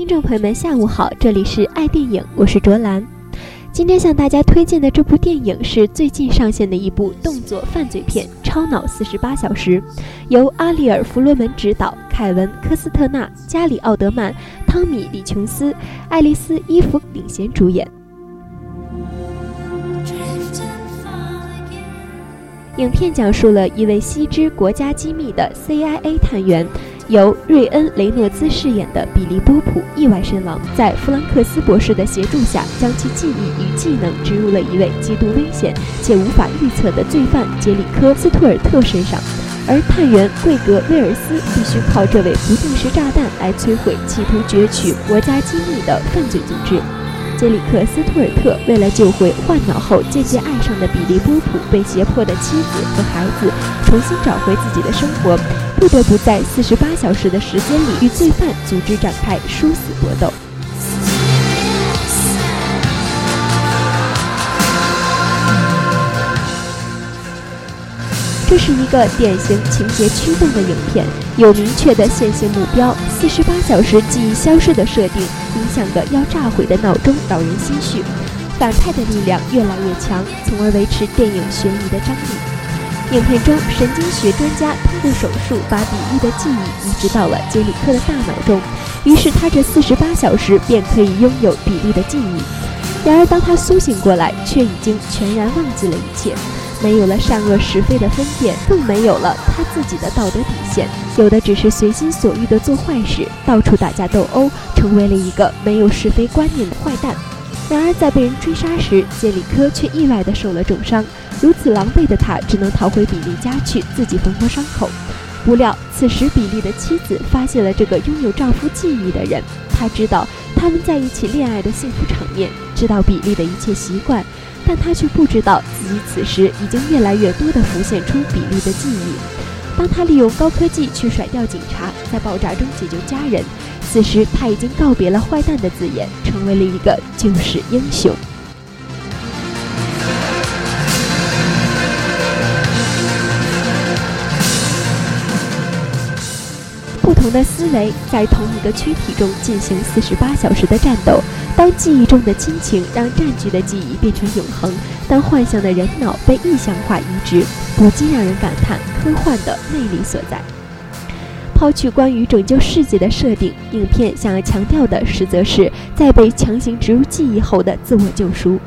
听众朋友们，下午好，这里是爱电影，我是卓兰。今天向大家推荐的这部电影是最近上线的一部动作犯罪片《超脑四十八小时》，由阿里尔·弗罗门执导，凯文·科斯特纳、加里·奥德曼、汤米·李琼斯、爱丽丝·伊芙领衔主演。影片讲述了一位悉知国家机密的 CIA 探员。由瑞恩·雷诺兹饰演的比利·波普意外身亡，在弗兰克斯博士的协助下，将其记忆与技能植入了一位极度危险且无法预测的罪犯杰里科·斯图尔特身上，而探员桂格·威尔斯必须靠这位不定时炸弹来摧毁企图攫取国家机密的犯罪组织。杰里克·斯图尔特为了救回换脑后渐渐爱上的比利·波普被胁迫的妻子和孩子，重新找回自己的生活，不得不在四十八小时的时间里与罪犯组织展开殊死搏斗。这是一个典型情节驱动的影片，有明确的线性目标。四十八小时记忆消失的设定，影响的要炸毁的脑中扰人心绪。反派的力量越来越强，从而维持电影悬疑的张力。影片中，神经学专家通过手术把比利的记忆移植到了杰里克的大脑中，于是他这四十八小时便可以拥有比利的记忆。然而，当他苏醒过来，却已经全然忘记了一切。没有了善恶是非的分辨，更没有了他自己的道德底线，有的只是随心所欲的做坏事，到处打架斗殴，成为了一个没有是非观念的坏蛋。然而在被人追杀时，杰里科却意外的受了重伤，如此狼狈的他只能逃回比利家去自己缝合伤口。不料此时比利的妻子发现了这个拥有丈夫记忆的人，她知道他们在一起恋爱的幸福场面，知道比利的一切习惯。但他却不知道，自己此时已经越来越多地浮现出比利的记忆。当他利用高科技去甩掉警察，在爆炸中解救家人，此时他已经告别了坏蛋的字眼，成为了一个救世英雄。同的思维在同一个躯体中进行四十八小时的战斗。当记忆中的亲情让占据的记忆变成永恒，当幻想的人脑被意象化移植，不禁让人感叹科幻的魅力所在。抛去关于拯救世界的设定，影片想要强调的实则是在被强行植入记忆后的自我救赎。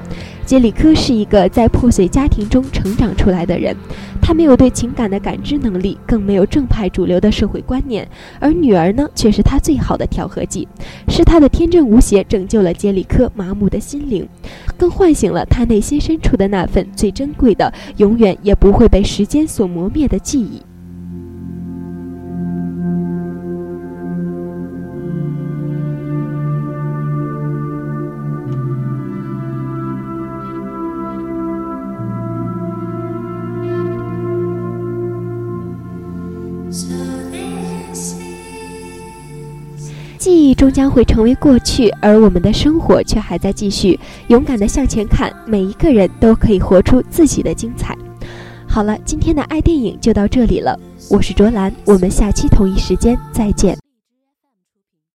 杰里科是一个在破碎家庭中成长出来的人，他没有对情感的感知能力，更没有正派主流的社会观念，而女儿呢，却是他最好的调和剂，是他的天真无邪拯救了杰里科麻木的心灵，更唤醒了他内心深处的那份最珍贵的、永远也不会被时间所磨灭的记忆。记忆终将会成为过去，而我们的生活却还在继续。勇敢地向前看，每一个人都可以活出自己的精彩。好了，今天的爱电影就到这里了，我是卓兰，我们下期同一时间再见。